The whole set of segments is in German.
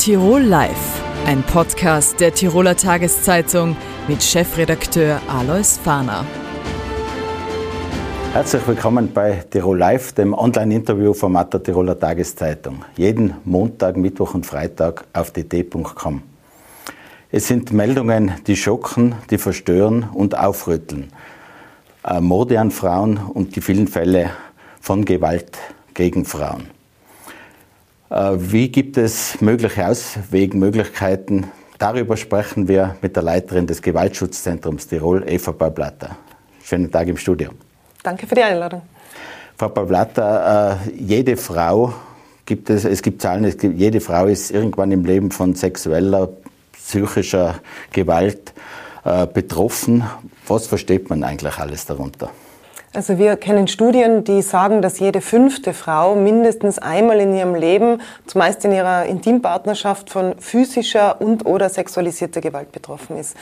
Tirol Live, ein Podcast der Tiroler Tageszeitung mit Chefredakteur Alois Fahner. Herzlich willkommen bei Tirol Live, dem Online-Interview-Format der Tiroler Tageszeitung. Jeden Montag, Mittwoch und Freitag auf dt.com. Es sind Meldungen, die schocken, die verstören und aufrütteln. Äh, Morde an Frauen und die vielen Fälle von Gewalt gegen Frauen. Äh, wie gibt es mögliche Auswegmöglichkeiten? Darüber sprechen wir mit der Leiterin des Gewaltschutzzentrums Tirol, Eva Baublatter. Schönen Tag im Studio. Danke für die Einladung. Frau Baublatter, äh, jede Frau gibt es, es gibt Zahlen, es gibt, jede Frau ist irgendwann im Leben von sexueller, psychischer Gewalt äh, betroffen. Was versteht man eigentlich alles darunter? Also wir kennen Studien, die sagen, dass jede fünfte Frau mindestens einmal in ihrem Leben, zumeist in ihrer Intimpartnerschaft, von physischer und oder sexualisierter Gewalt betroffen ist.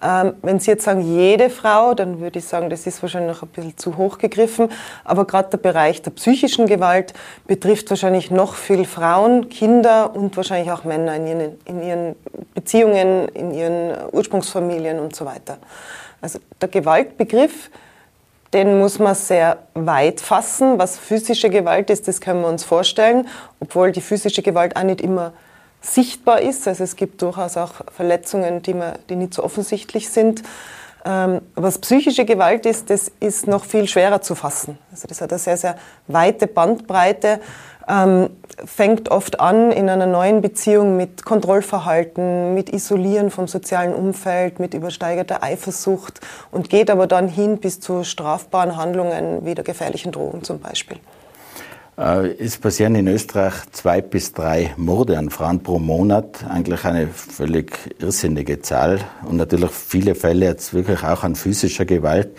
Ähm, wenn Sie jetzt sagen, jede Frau, dann würde ich sagen, das ist wahrscheinlich noch ein bisschen zu hoch gegriffen. Aber gerade der Bereich der psychischen Gewalt betrifft wahrscheinlich noch viel Frauen, Kinder und wahrscheinlich auch Männer in ihren, in ihren Beziehungen, in ihren Ursprungsfamilien und so weiter. Also der Gewaltbegriff den muss man sehr weit fassen. Was physische Gewalt ist, das können wir uns vorstellen, obwohl die physische Gewalt auch nicht immer sichtbar ist. Also es gibt durchaus auch Verletzungen, die, man, die nicht so offensichtlich sind. Ähm, was psychische Gewalt ist, das ist noch viel schwerer zu fassen. Also das hat eine sehr, sehr weite Bandbreite ähm, fängt oft an in einer neuen Beziehung mit Kontrollverhalten, mit Isolieren vom sozialen Umfeld, mit übersteigerter Eifersucht und geht aber dann hin bis zu strafbaren Handlungen wie der gefährlichen Drogen zum Beispiel. Äh, es passieren in Österreich zwei bis drei Morde an Frauen pro Monat. Eigentlich eine völlig irrsinnige Zahl. Und natürlich viele Fälle jetzt wirklich auch an physischer Gewalt.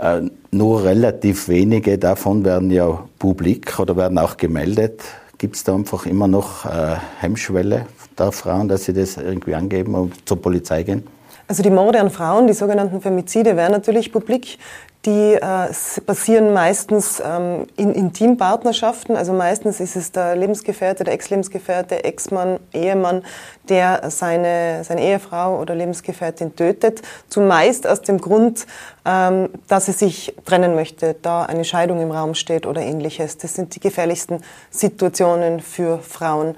Äh, nur relativ wenige davon werden ja publik oder werden auch gemeldet. Gibt es da einfach immer noch äh, Hemmschwelle der Frauen, dass sie das irgendwie angeben und zur Polizei gehen? Also die Morde an Frauen, die sogenannten Femizide, werden natürlich publik. Die äh, passieren meistens ähm, in Intimpartnerschaften. Also meistens ist es der Lebensgefährte, der Ex-Lebensgefährte, Ex-Mann, Ehemann, der seine, seine Ehefrau oder Lebensgefährtin tötet. Zumeist aus dem Grund, ähm, dass er sich trennen möchte, da eine Scheidung im Raum steht oder ähnliches. Das sind die gefährlichsten Situationen für Frauen.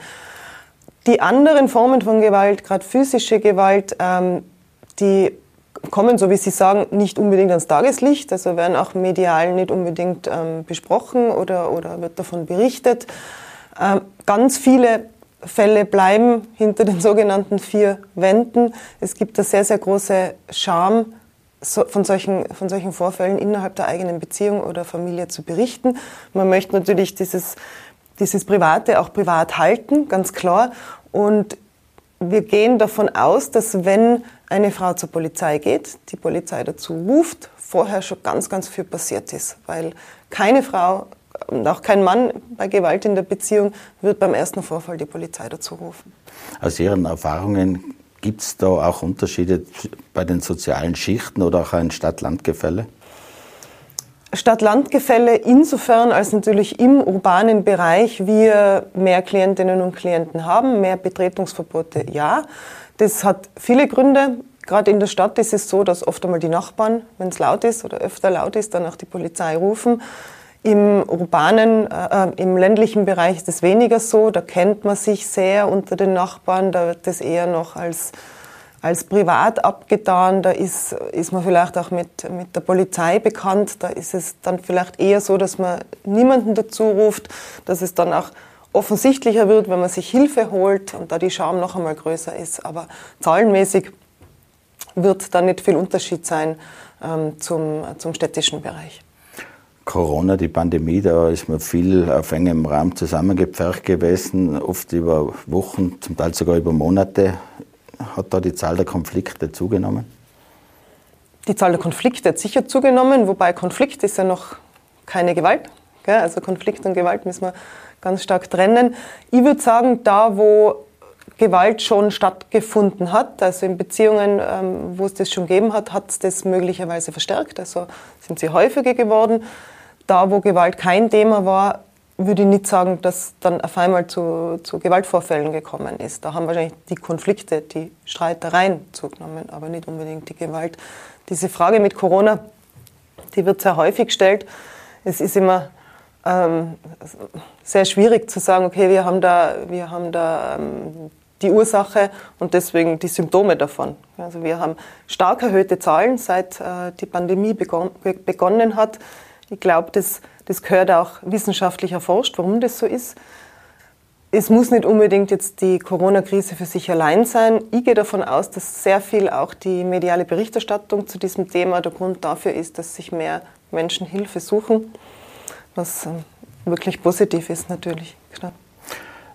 Die anderen Formen von Gewalt, gerade physische Gewalt, ähm, die kommen, so wie Sie sagen, nicht unbedingt ans Tageslicht, also werden auch medial nicht unbedingt ähm, besprochen oder, oder wird davon berichtet. Ähm, ganz viele Fälle bleiben hinter den sogenannten vier Wänden. Es gibt eine sehr, sehr große Scham, so, von, solchen, von solchen Vorfällen innerhalb der eigenen Beziehung oder Familie zu berichten. Man möchte natürlich dieses, dieses Private auch privat halten, ganz klar. Und wir gehen davon aus, dass wenn eine Frau zur Polizei geht, die Polizei dazu ruft, vorher schon ganz, ganz viel passiert ist. Weil keine Frau und auch kein Mann bei Gewalt in der Beziehung wird beim ersten Vorfall die Polizei dazu rufen. Aus Ihren Erfahrungen gibt es da auch Unterschiede bei den sozialen Schichten oder auch ein Stadt-Land-Gefälle? Stadt-Land-Gefälle insofern, als natürlich im urbanen Bereich wir mehr Klientinnen und Klienten haben, mehr Betretungsverbote, ja. Das hat viele Gründe. Gerade in der Stadt ist es so, dass oft einmal die Nachbarn, wenn es laut ist oder öfter laut ist, dann auch die Polizei rufen. Im urbanen, äh, äh im ländlichen Bereich ist es weniger so. Da kennt man sich sehr unter den Nachbarn. Da wird das eher noch als als privat abgetan. Da ist, ist man vielleicht auch mit, mit der Polizei bekannt. Da ist es dann vielleicht eher so, dass man niemanden dazu ruft, dass es dann auch offensichtlicher wird, wenn man sich Hilfe holt und da die Scham noch einmal größer ist. Aber zahlenmäßig wird da nicht viel Unterschied sein ähm, zum, zum städtischen Bereich. Corona, die Pandemie, da ist man viel auf engem Raum zusammengepfercht gewesen, oft über Wochen, zum Teil sogar über Monate hat da die Zahl der Konflikte zugenommen? Die Zahl der Konflikte hat sicher zugenommen, wobei Konflikt ist ja noch keine Gewalt. Also Konflikt und Gewalt müssen wir ganz stark trennen. Ich würde sagen, da wo Gewalt schon stattgefunden hat, also in Beziehungen, ähm, wo es das schon gegeben hat, hat es das möglicherweise verstärkt. Also sind sie häufiger geworden. Da wo Gewalt kein Thema war, würde ich nicht sagen, dass dann auf einmal zu, zu Gewaltvorfällen gekommen ist. Da haben wahrscheinlich die Konflikte, die Streitereien zugenommen, aber nicht unbedingt die Gewalt. Diese Frage mit Corona, die wird sehr häufig gestellt. Es ist immer ähm, sehr schwierig zu sagen, okay, wir haben da, wir haben da ähm, die Ursache und deswegen die Symptome davon. Also wir haben stark erhöhte Zahlen, seit äh, die Pandemie begon begonnen hat. Ich glaube, das, das gehört auch wissenschaftlich erforscht, warum das so ist. Es muss nicht unbedingt jetzt die Corona-Krise für sich allein sein. Ich gehe davon aus, dass sehr viel auch die mediale Berichterstattung zu diesem Thema der Grund dafür ist, dass sich mehr Menschen Hilfe suchen, was ähm, wirklich positiv ist natürlich.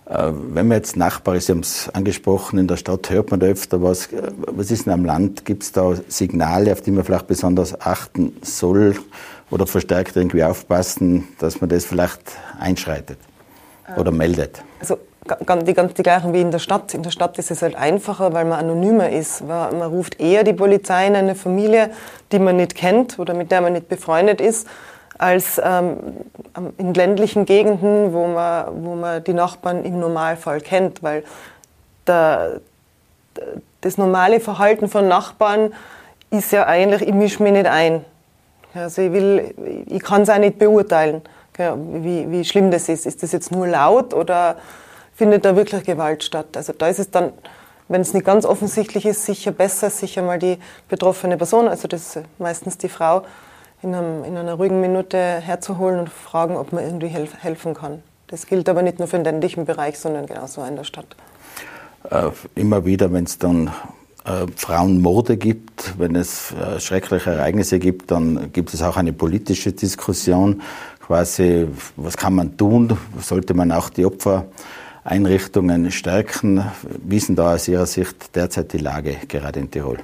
Äh, wenn man jetzt Nachbar ist, Sie haben es angesprochen, in der Stadt hört man da öfter was. Äh, was ist denn am Land? Gibt es da Signale, auf die man vielleicht besonders achten soll oder verstärkt irgendwie aufpassen, dass man das vielleicht einschreitet oder meldet? Also die ganz die gleichen wie in der Stadt. In der Stadt ist es halt einfacher, weil man anonymer ist. Man ruft eher die Polizei in eine Familie, die man nicht kennt oder mit der man nicht befreundet ist als ähm, in ländlichen Gegenden, wo man, wo man die Nachbarn im Normalfall kennt, weil der, das normale Verhalten von Nachbarn ist ja eigentlich, ich mische mich nicht ein. Also ich, will, ich kann es auch nicht beurteilen, wie, wie schlimm das ist. Ist das jetzt nur laut oder findet da wirklich Gewalt statt? Also da ist es dann, wenn es nicht ganz offensichtlich ist, sicher besser, sicher mal die betroffene Person, also das ist meistens die Frau, in, einem, in einer ruhigen Minute herzuholen und fragen, ob man irgendwie helf, helfen kann. Das gilt aber nicht nur für den ländlichen Bereich, sondern genauso in der Stadt. Äh, immer wieder, wenn es dann äh, Frauenmorde gibt, wenn es äh, schreckliche Ereignisse gibt, dann gibt es auch eine politische Diskussion. Quasi, was kann man tun? Sollte man auch die Opfereinrichtungen stärken? Wie ist denn da aus Ihrer Sicht derzeit die Lage gerade in Tirol?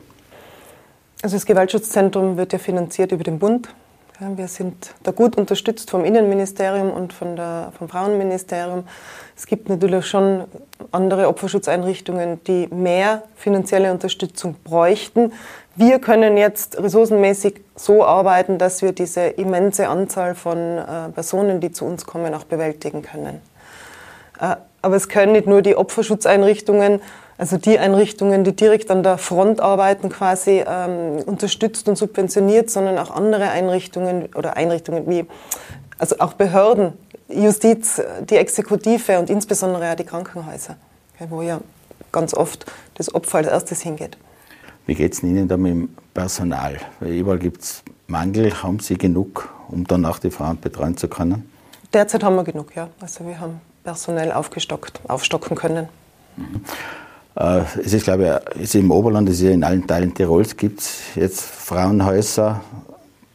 Also das Gewaltschutzzentrum wird ja finanziert über den Bund. Wir sind da gut unterstützt vom Innenministerium und von der, vom Frauenministerium. Es gibt natürlich schon andere Opferschutzeinrichtungen, die mehr finanzielle Unterstützung bräuchten. Wir können jetzt ressourcenmäßig so arbeiten, dass wir diese immense Anzahl von äh, Personen, die zu uns kommen, auch bewältigen können. Äh, aber es können nicht nur die Opferschutzeinrichtungen also die Einrichtungen, die direkt an der Front arbeiten, quasi ähm, unterstützt und subventioniert, sondern auch andere Einrichtungen oder Einrichtungen wie, also auch Behörden, Justiz, die Exekutive und insbesondere auch die Krankenhäuser, wo ja ganz oft das Opfer als erstes hingeht. Wie geht es Ihnen da mit dem Personal? Weil überall gibt es Mangel. Haben Sie genug, um dann auch die Frauen betreuen zu können? Derzeit haben wir genug, ja. Also wir haben personell aufgestockt, aufstocken können. Mhm. Äh, es ist, glaube ich, ist im Oberland, es ist ja in allen Teilen Tirols, gibt es jetzt Frauenhäuser,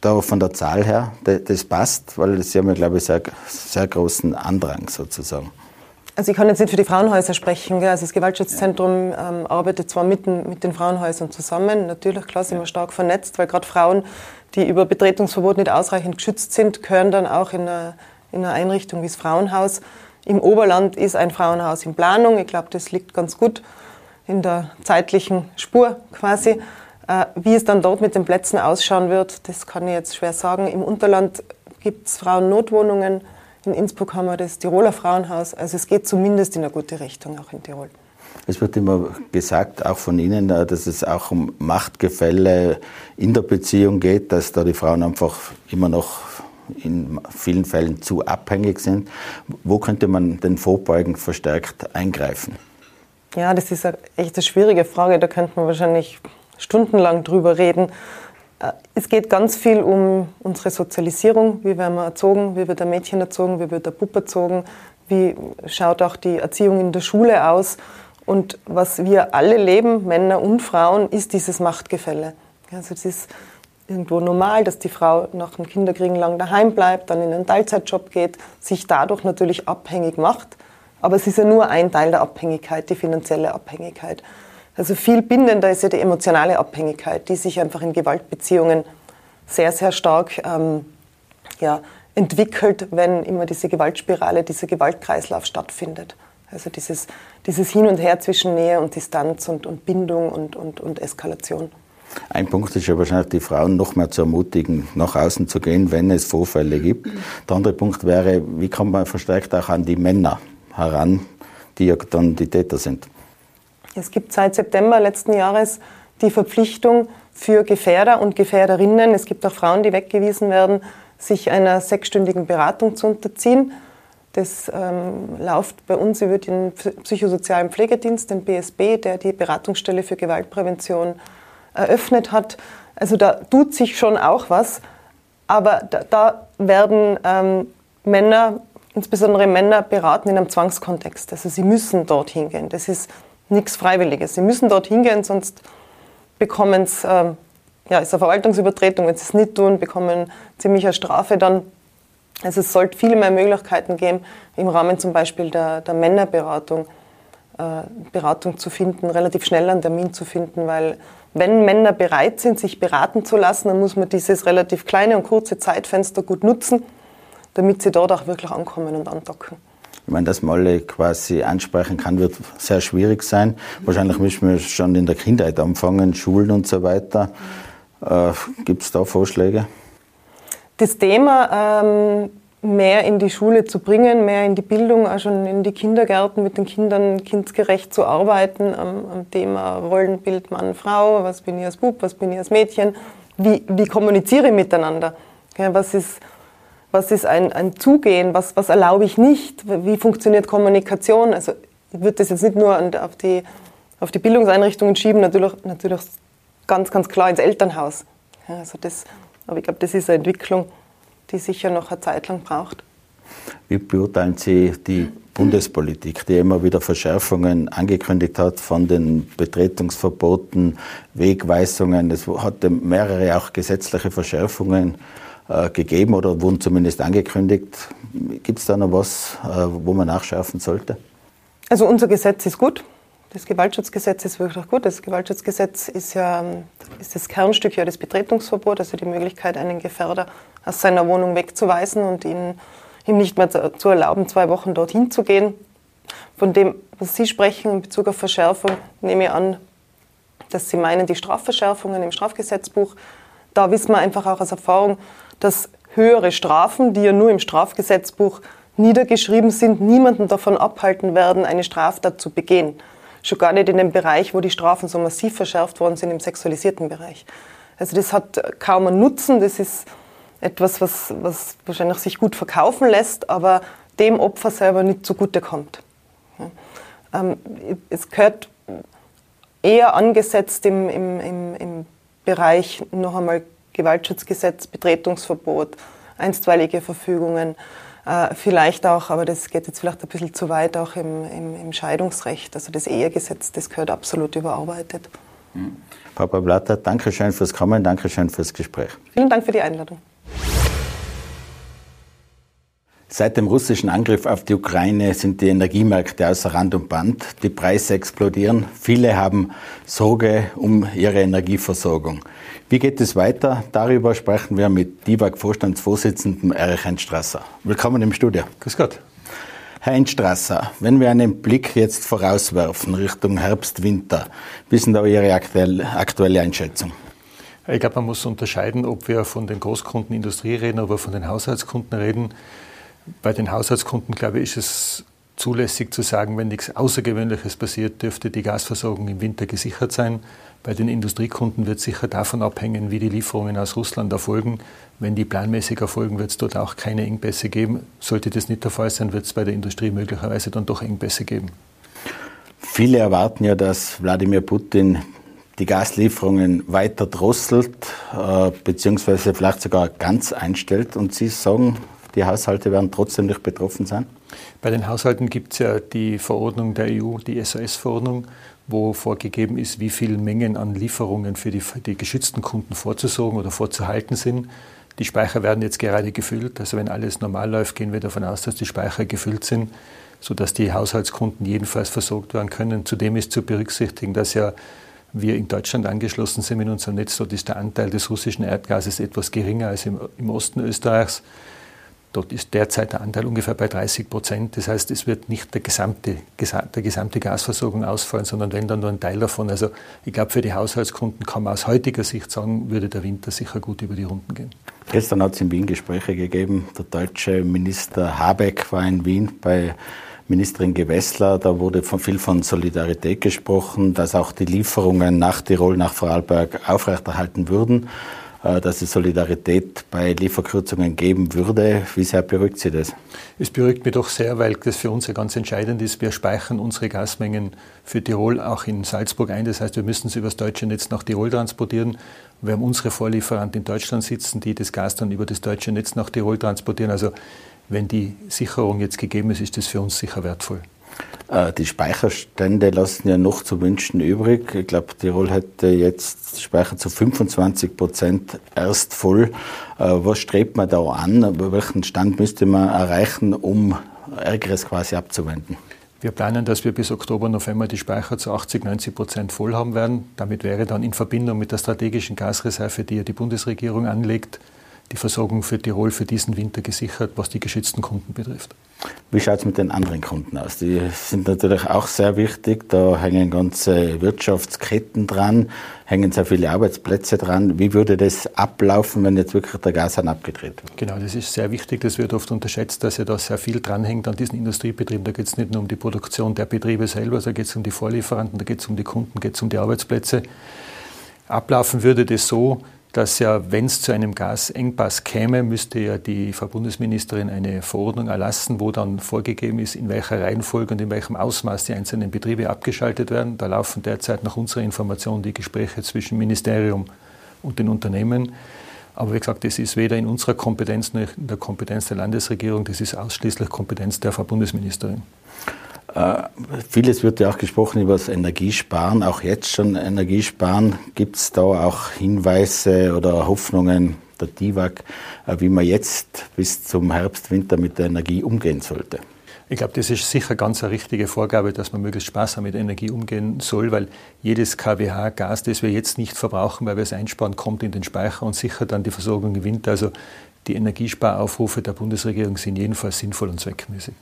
da von der Zahl her, das passt, weil sie haben ja, glaube ich, sehr, sehr großen Andrang sozusagen. Also ich kann jetzt nicht für die Frauenhäuser sprechen. Also das Gewaltschutzzentrum ähm, arbeitet zwar mit, mit den Frauenhäusern zusammen, natürlich klar sind wir stark vernetzt, weil gerade Frauen, die über Betretungsverbot nicht ausreichend geschützt sind, gehören dann auch in eine, in eine Einrichtung wie das Frauenhaus. Im Oberland ist ein Frauenhaus in Planung. Ich glaube, das liegt ganz gut in der zeitlichen Spur quasi. Äh, wie es dann dort mit den Plätzen ausschauen wird, das kann ich jetzt schwer sagen. Im Unterland gibt es Frauennotwohnungen. In Innsbruck haben wir das Tiroler Frauenhaus. Also es geht zumindest in eine gute Richtung, auch in Tirol. Es wird immer gesagt, auch von Ihnen, äh, dass es auch um Machtgefälle in der Beziehung geht, dass da die Frauen einfach immer noch in vielen Fällen zu abhängig sind. Wo könnte man den vorbeugen verstärkt eingreifen? Ja, das ist eine echt eine schwierige Frage. Da könnte man wahrscheinlich stundenlang drüber reden. Äh, es geht ganz viel um unsere Sozialisierung. Wie werden wir erzogen? Wie wird ein Mädchen erzogen? Wie wird der Bub erzogen? Wie schaut auch die Erziehung in der Schule aus? Und was wir alle leben, Männer und Frauen, ist dieses Machtgefälle. Also es ist irgendwo normal, dass die Frau nach dem Kinderkriegen lang daheim bleibt, dann in einen Teilzeitjob geht, sich dadurch natürlich abhängig macht aber es ist ja nur ein Teil der Abhängigkeit, die finanzielle Abhängigkeit. Also viel bindender ist ja die emotionale Abhängigkeit, die sich einfach in Gewaltbeziehungen sehr, sehr stark ähm, ja, entwickelt, wenn immer diese Gewaltspirale, dieser Gewaltkreislauf stattfindet. Also dieses, dieses Hin und Her zwischen Nähe und Distanz und, und Bindung und, und, und Eskalation. Ein Punkt ist ja wahrscheinlich, die Frauen noch mehr zu ermutigen, nach außen zu gehen, wenn es Vorfälle gibt. Der andere Punkt wäre, wie kann man verstärkt auch an die Männer heran, die ja dann die Täter sind? Es gibt seit September letzten Jahres die Verpflichtung für Gefährder und Gefährderinnen, es gibt auch Frauen, die weggewiesen werden, sich einer sechsstündigen Beratung zu unterziehen. Das ähm, läuft bei uns über den psychosozialen Pflegedienst, den BSB, der die Beratungsstelle für Gewaltprävention eröffnet hat. Also da tut sich schon auch was, aber da, da werden ähm, Männer, insbesondere Männer, beraten in einem Zwangskontext. Also sie müssen dorthin gehen. Das ist nichts Freiwilliges. Sie müssen dorthin gehen, sonst bekommen es, ähm, ja, ist eine Verwaltungsübertretung. Wenn sie es nicht tun, bekommen ziemlich eine Strafe dann. Also es sollte viele mehr Möglichkeiten geben, im Rahmen zum Beispiel der, der Männerberatung, äh, Beratung zu finden, relativ schnell einen Termin zu finden, weil wenn Männer bereit sind, sich beraten zu lassen, dann muss man dieses relativ kleine und kurze Zeitfenster gut nutzen, damit sie dort auch wirklich ankommen und andocken. Ich meine, dass man alle quasi ansprechen kann, wird sehr schwierig sein. Wahrscheinlich müssen wir schon in der Kindheit anfangen, Schulen und so weiter. Äh, Gibt es da Vorschläge? Das Thema ähm, mehr in die Schule zu bringen, mehr in die Bildung, auch schon in die Kindergärten mit den Kindern kindgerecht zu arbeiten am, am Thema Rollenbild Mann, Frau, was bin ich als Bub, was bin ich als Mädchen, wie, wie kommuniziere ich miteinander, was ist, was ist ein, ein Zugehen, was, was erlaube ich nicht, wie funktioniert Kommunikation, also ich würde das jetzt nicht nur auf die, auf die Bildungseinrichtungen schieben, natürlich, natürlich ganz, ganz klar ins Elternhaus. Ja, also das, aber ich glaube, das ist eine Entwicklung, die sicher noch eine Zeit lang braucht. Wie beurteilen Sie die Bundespolitik, die immer wieder Verschärfungen angekündigt hat von den Betretungsverboten, Wegweisungen? Es hat mehrere auch gesetzliche Verschärfungen gegeben oder wurden zumindest angekündigt. Gibt es da noch was, äh, wo man nachschärfen sollte? Also unser Gesetz ist gut. Das Gewaltschutzgesetz ist wirklich gut. Das Gewaltschutzgesetz ist ja ist das Kernstück ja das Betretungsverbot, also die Möglichkeit, einen Gefährder aus seiner Wohnung wegzuweisen und ihn, ihm nicht mehr zu erlauben, zwei Wochen dorthin zu gehen. Von dem, was Sie sprechen in Bezug auf Verschärfung, nehme ich an, dass Sie meinen die Strafverschärfungen im Strafgesetzbuch. Da wissen wir einfach auch aus Erfahrung, dass höhere Strafen, die ja nur im Strafgesetzbuch niedergeschrieben sind, niemanden davon abhalten werden, eine Straftat zu begehen. Schon gar nicht in dem Bereich, wo die Strafen so massiv verschärft worden sind, im sexualisierten Bereich. Also das hat kaum einen Nutzen, das ist etwas, was, was wahrscheinlich sich gut verkaufen lässt, aber dem Opfer selber nicht zugutekommt. Ähm, es gehört eher angesetzt im, im, im, im Bereich noch einmal Gewaltschutzgesetz, Betretungsverbot, einstweilige Verfügungen, äh, vielleicht auch, aber das geht jetzt vielleicht ein bisschen zu weit, auch im, im, im Scheidungsrecht. Also das Ehegesetz, das gehört absolut überarbeitet. Mhm. Papa Blatter, danke schön fürs Kommen, danke schön fürs Gespräch. Vielen Dank für die Einladung. Seit dem russischen Angriff auf die Ukraine sind die Energiemärkte außer Rand und Band. Die Preise explodieren. Viele haben Sorge um ihre Energieversorgung. Wie geht es weiter? Darüber sprechen wir mit DIVAG-Vorstandsvorsitzenden Erich Enstrasser. Willkommen im Studio. Grüß Gott. Herr Enstrasser, wenn wir einen Blick jetzt vorauswerfen Richtung Herbst, Winter, wie ist denn da Ihre aktuelle Einschätzung? Ich glaube, man muss unterscheiden, ob wir von den Großkunden Industrie reden oder von den Haushaltskunden reden. Bei den Haushaltskunden, glaube ich, ist es zulässig zu sagen, wenn nichts Außergewöhnliches passiert, dürfte die Gasversorgung im Winter gesichert sein. Bei den Industriekunden wird sicher davon abhängen, wie die Lieferungen aus Russland erfolgen. Wenn die planmäßig erfolgen, wird es dort auch keine Engpässe geben. Sollte das nicht der Fall sein, wird es bei der Industrie möglicherweise dann doch Engpässe geben. Viele erwarten ja, dass Wladimir Putin die Gaslieferungen weiter drosselt, äh, beziehungsweise vielleicht sogar ganz einstellt. Und Sie sagen, die Haushalte werden trotzdem nicht betroffen sein? Bei den Haushalten gibt es ja die Verordnung der EU, die SOS-Verordnung, wo vorgegeben ist, wie viele Mengen an Lieferungen für die, die geschützten Kunden vorzusorgen oder vorzuhalten sind. Die Speicher werden jetzt gerade gefüllt. Also wenn alles normal läuft, gehen wir davon aus, dass die Speicher gefüllt sind, sodass die Haushaltskunden jedenfalls versorgt werden können. Zudem ist zu berücksichtigen, dass ja wir in Deutschland angeschlossen sind mit unserem Netz. Dort ist der Anteil des russischen Erdgases etwas geringer als im, im Osten Österreichs. Dort ist derzeit der Anteil ungefähr bei 30 Prozent. Das heißt, es wird nicht der gesamte, der gesamte Gasversorgung ausfallen, sondern wenn dann nur ein Teil davon. Also ich glaube, für die Haushaltskunden kann man aus heutiger Sicht sagen, würde der Winter sicher gut über die Runden gehen. Gestern hat es in Wien Gespräche gegeben. Der deutsche Minister Habeck war in Wien bei Ministerin Gewessler. Da wurde von, viel von Solidarität gesprochen, dass auch die Lieferungen nach Tirol, nach Vorarlberg aufrechterhalten würden. Äh, dass es Solidarität bei Lieferkürzungen geben würde. Wie sehr beruhigt Sie das? Es beruhigt mich doch sehr, weil das für uns ja ganz entscheidend ist. Wir speichern unsere Gasmengen für Tirol auch in Salzburg ein. Das heißt, wir müssen sie über das deutsche Netz nach Tirol transportieren. Wir haben unsere Vorlieferanten in Deutschland sitzen, die das Gas dann über das deutsche Netz nach Tirol transportieren. Also wenn die Sicherung jetzt gegeben ist, ist das für uns sicher wertvoll. Äh, die Speicherstände lassen ja noch zu wünschen übrig. Ich glaube, Tirol hätte jetzt Speicher zu 25 Prozent erst voll. Äh, was strebt man da an? Welchen Stand müsste man erreichen, um Ärgeres quasi abzuwenden? Wir planen, dass wir bis Oktober, November die Speicher zu 80, 90 Prozent voll haben werden. Damit wäre dann in Verbindung mit der strategischen Gasreserve, die ja die Bundesregierung anlegt, die Versorgung für Tirol für diesen Winter gesichert, was die geschützten Kunden betrifft. Wie schaut es mit den anderen Kunden aus? Die sind natürlich auch sehr wichtig. Da hängen ganze Wirtschaftsketten dran, hängen sehr viele Arbeitsplätze dran. Wie würde das ablaufen, wenn jetzt wirklich der Gashahn abgedreht wird? Genau, das ist sehr wichtig. Das wird oft unterschätzt, dass ja da sehr viel dranhängt an diesen Industriebetrieben. Da geht es nicht nur um die Produktion der Betriebe selber, da geht es um die Vorlieferanten, da geht es um die Kunden, geht es um die Arbeitsplätze. Ablaufen würde das so, dass ja, wenn es zu einem Gasengpass käme, müsste ja die Frau Bundesministerin eine Verordnung erlassen, wo dann vorgegeben ist, in welcher Reihenfolge und in welchem Ausmaß die einzelnen Betriebe abgeschaltet werden. Da laufen derzeit nach unserer Information die Gespräche zwischen Ministerium und den Unternehmen. Aber wie gesagt, das ist weder in unserer Kompetenz noch in der Kompetenz der Landesregierung, das ist ausschließlich Kompetenz der Frau Bundesministerin. Äh, vieles wird ja auch gesprochen über das Energiesparen, auch jetzt schon Energiesparen. Gibt es da auch Hinweise oder Hoffnungen der DIVAG, äh, wie man jetzt bis zum Herbst, Winter mit der Energie umgehen sollte? Ich glaube, das ist sicher ganz eine richtige Vorgabe, dass man möglichst sparsam mit Energie umgehen soll, weil jedes kWh Gas, das wir jetzt nicht verbrauchen, weil wir es einsparen, kommt in den Speicher und sichert dann die Versorgung im Winter. Also die Energiesparaufrufe der Bundesregierung sind jedenfalls sinnvoll und zweckmäßig.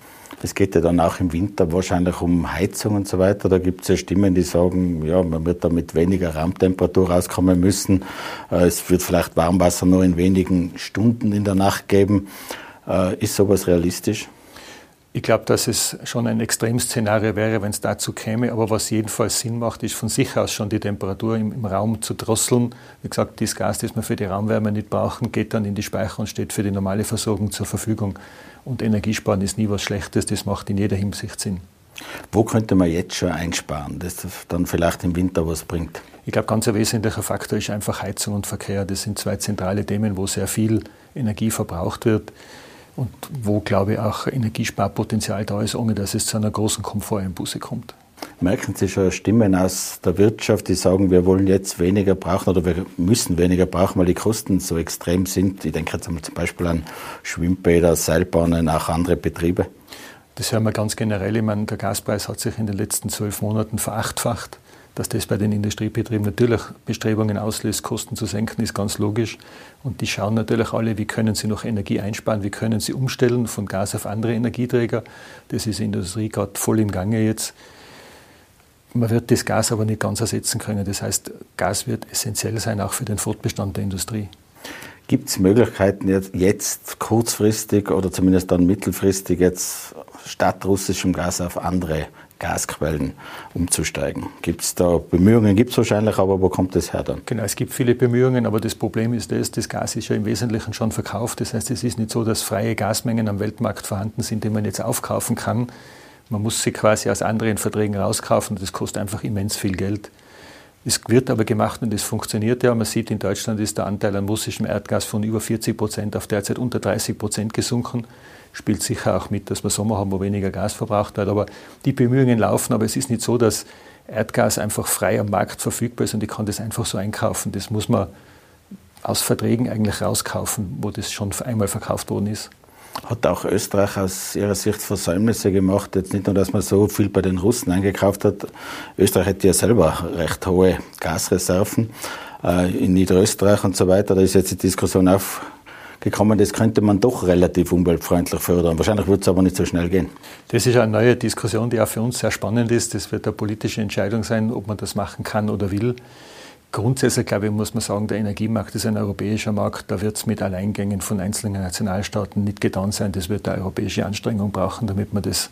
Es geht ja dann auch im Winter wahrscheinlich um Heizung und so weiter. Da gibt es ja Stimmen, die sagen, ja, man wird da mit weniger Raumtemperatur rauskommen müssen. Äh, es wird vielleicht Warmwasser nur in wenigen Stunden in der Nacht geben. Äh, ist sowas realistisch? Ich glaube, dass es schon ein Extremszenario wäre, wenn es dazu käme. Aber was jedenfalls Sinn macht, ist von sich aus schon die Temperatur im, im, Raum zu drosseln. Wie gesagt, das Gas, das wir für die Raumwärme nicht brauchen, geht dann in die Speicher und steht für die normale Versorgung zur Verfügung. Und Energiesparen ist nie was Schlechtes, das macht in jeder Hinsicht Sinn. Wo könnte man jetzt schon einsparen, dass das dann vielleicht im Winter was bringt? Ich glaube, ganz ein wesentlicher Faktor ist einfach Heizung und Verkehr. Das sind zwei zentrale Themen, wo sehr viel Energie verbraucht wird und wo, glaube ich, auch Energiesparpotenzial da ist, ohne dass es zu einer großen Komforteinbuße kommt. Merken Sie schon Stimmen aus der Wirtschaft, die sagen, wir wollen jetzt weniger brauchen oder wir müssen weniger brauchen, weil die Kosten so extrem sind? Ich denke jetzt zum Beispiel an Schwimmbäder, Seilbahnen, auch andere Betriebe. Das hören wir ganz generell. Ich meine, der Gaspreis hat sich in den letzten zwölf Monaten verachtfacht. Dass das bei den Industriebetrieben natürlich Bestrebungen auslöst, Kosten zu senken, ist ganz logisch. Und die schauen natürlich alle, wie können sie noch Energie einsparen, wie können sie umstellen von Gas auf andere Energieträger. Das ist in der Industrie gerade voll im Gange jetzt. Man wird das Gas aber nicht ganz ersetzen können. Das heißt, Gas wird essentiell sein, auch für den Fortbestand der Industrie. Gibt es Möglichkeiten jetzt, jetzt kurzfristig oder zumindest dann mittelfristig jetzt statt russischem Gas auf andere Gasquellen umzusteigen. Gibt es da Bemühungen? Gibt es wahrscheinlich, aber wo kommt das her dann? Genau, es gibt viele Bemühungen, aber das Problem ist das, das Gas ist ja im Wesentlichen schon verkauft. Das heißt, es ist nicht so, dass freie Gasmengen am Weltmarkt vorhanden sind, die man jetzt aufkaufen kann. Man muss sie quasi aus anderen Verträgen rauskaufen. Das kostet einfach immens viel Geld. Es wird aber gemacht und es funktioniert ja. Man sieht, in Deutschland ist der Anteil an russischem Erdgas von über 40 Prozent auf derzeit unter 30 Prozent gesunken spielt sicher auch mit, dass wir Sommer haben, wo weniger Gas verbraucht wird. Aber die Bemühungen laufen, aber es ist nicht so, dass Erdgas einfach frei am Markt verfügbar ist und ich kann das einfach so einkaufen. Das muss man aus Verträgen eigentlich rauskaufen, wo das schon einmal verkauft worden ist. Hat auch Österreich aus Ihrer Sicht Versäumnisse gemacht? Jetzt nicht nur, dass man so viel bei den Russen eingekauft hat. Österreich hätte ja selber recht hohe Gasreserven äh, in Niederösterreich und so weiter. Da ist jetzt die Diskussion auf gekommen, das könnte man doch relativ umweltfreundlich fördern. Wahrscheinlich wird es aber nicht so schnell gehen. Das ist eine neue Diskussion, die auch für uns sehr spannend ist. Das wird eine politische Entscheidung sein, ob man das machen kann oder will. Grundsätzlich, glaube ich, muss man sagen, der Energiemarkt ist ein europäischer Markt. Da wird es mit Alleingängen von einzelnen Nationalstaaten nicht getan sein. Das wird eine europäische Anstrengung brauchen, damit man das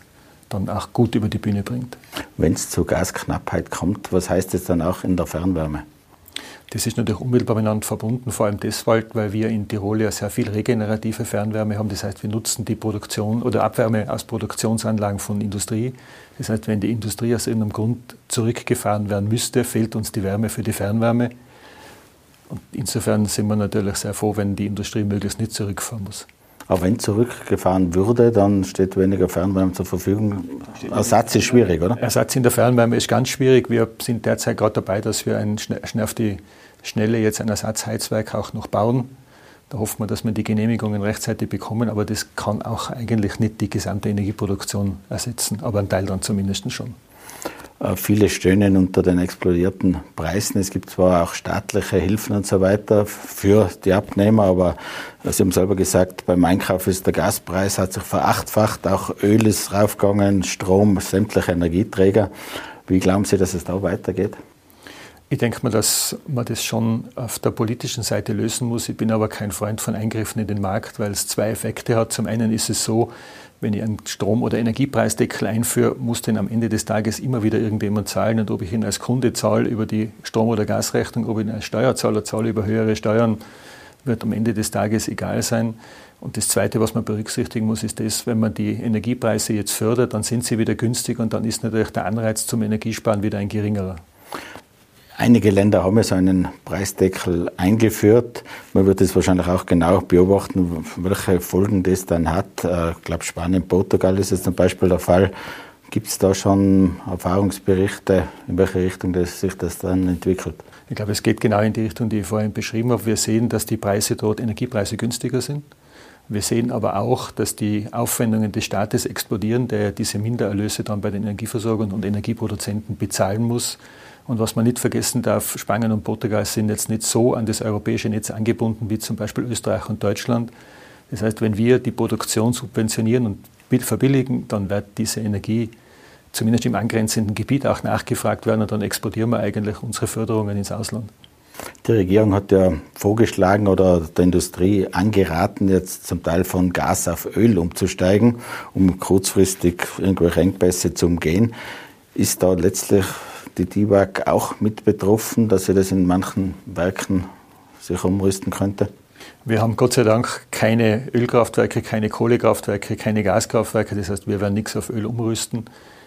dann auch gut über die Bühne bringt. Wenn es zu Gasknappheit kommt, was heißt das dann auch in der Fernwärme? Das ist natürlich unmittelbar miteinander verbunden, vor allem deshalb, weil wir in Tirol ja sehr viel regenerative Fernwärme haben. Das heißt, wir nutzen die Produktion oder Abwärme aus Produktionsanlagen von Industrie. Das heißt, wenn die Industrie aus irgendeinem Grund zurückgefahren werden müsste, fehlt uns die Wärme für die Fernwärme. Und insofern sind wir natürlich sehr froh, wenn die Industrie möglichst nicht zurückfahren muss. Aber wenn zurückgefahren würde, dann steht weniger Fernwärme zur Verfügung. Ersatz ist schwierig, oder? Ersatz in der Fernwärme ist ganz schwierig. Wir sind derzeit gerade dabei, dass wir ein, schnell auf die Schnelle jetzt ein Ersatzheizwerk auch noch bauen. Da hoffen wir, dass wir die Genehmigungen rechtzeitig bekommen, aber das kann auch eigentlich nicht die gesamte Energieproduktion ersetzen, aber ein Teil dann zumindest schon. Äh, viele stöhnen unter den explodierten Preisen. Es gibt zwar auch staatliche Hilfen und so weiter für die Abnehmer, aber Sie haben selber gesagt, beim Einkauf ist der Gaspreis hat sich verachtfacht, auch Öl ist raufgegangen, Strom, sämtliche Energieträger. Wie glauben Sie, dass es da weitergeht? Ich denke mal, dass man das schon auf der politischen Seite lösen muss. Ich bin aber kein Freund von Eingriffen in den Markt, weil es zwei Effekte hat. Zum einen ist es so, wenn ich einen Strom- oder Energiepreisdeckel einführe, muss den am Ende des Tages immer wieder irgendjemand zahlen. Und ob ich ihn als Kunde zahle über die Strom- oder Gasrechnung, ob ich ihn als Steuerzahler zahle über höhere Steuern, wird am Ende des Tages egal sein. Und das Zweite, was man berücksichtigen muss, ist das, wenn man die Energiepreise jetzt fördert, dann sind sie wieder günstig und dann ist natürlich der Anreiz zum Energiesparen wieder ein geringerer. Einige Länder haben ja so einen Preisdeckel eingeführt. Man wird es wahrscheinlich auch genau beobachten, welche Folgen das dann hat. Äh, ich glaube, Spanien, Portugal ist jetzt zum Beispiel der Fall. Gibt es da schon Erfahrungsberichte, in welche Richtung das, sich das dann entwickelt? Ich glaube, es geht genau in die Richtung, die ich vorhin beschrieben habe. Wir sehen, dass die Preise dort, Energiepreise günstiger sind. Wir sehen aber auch, dass die Aufwendungen des Staates explodieren, der diese Mindererlöse dann bei den Energieversorgern und Energieproduzenten bezahlen muss. Und was man nicht vergessen darf, Spanien und Portugal sind jetzt nicht so an das europäische Netz angebunden wie zum Beispiel Österreich und Deutschland. Das heißt, wenn wir die Produktion subventionieren und verbilligen, dann wird diese Energie zumindest im angrenzenden Gebiet auch nachgefragt werden und dann exportieren wir eigentlich unsere Förderungen ins Ausland. Die Regierung hat ja vorgeschlagen oder der Industrie angeraten, jetzt zum Teil von Gas auf Öl umzusteigen, um kurzfristig irgendwelche Engpässe zu umgehen. Ist da letztlich die DIWAG auch mit betroffen, dass sie das in manchen Werken sich umrüsten könnte? Wir haben Gott sei Dank keine Ölkraftwerke, keine Kohlekraftwerke, keine Gaskraftwerke. Das heißt, wir werden nichts auf Öl umrüsten.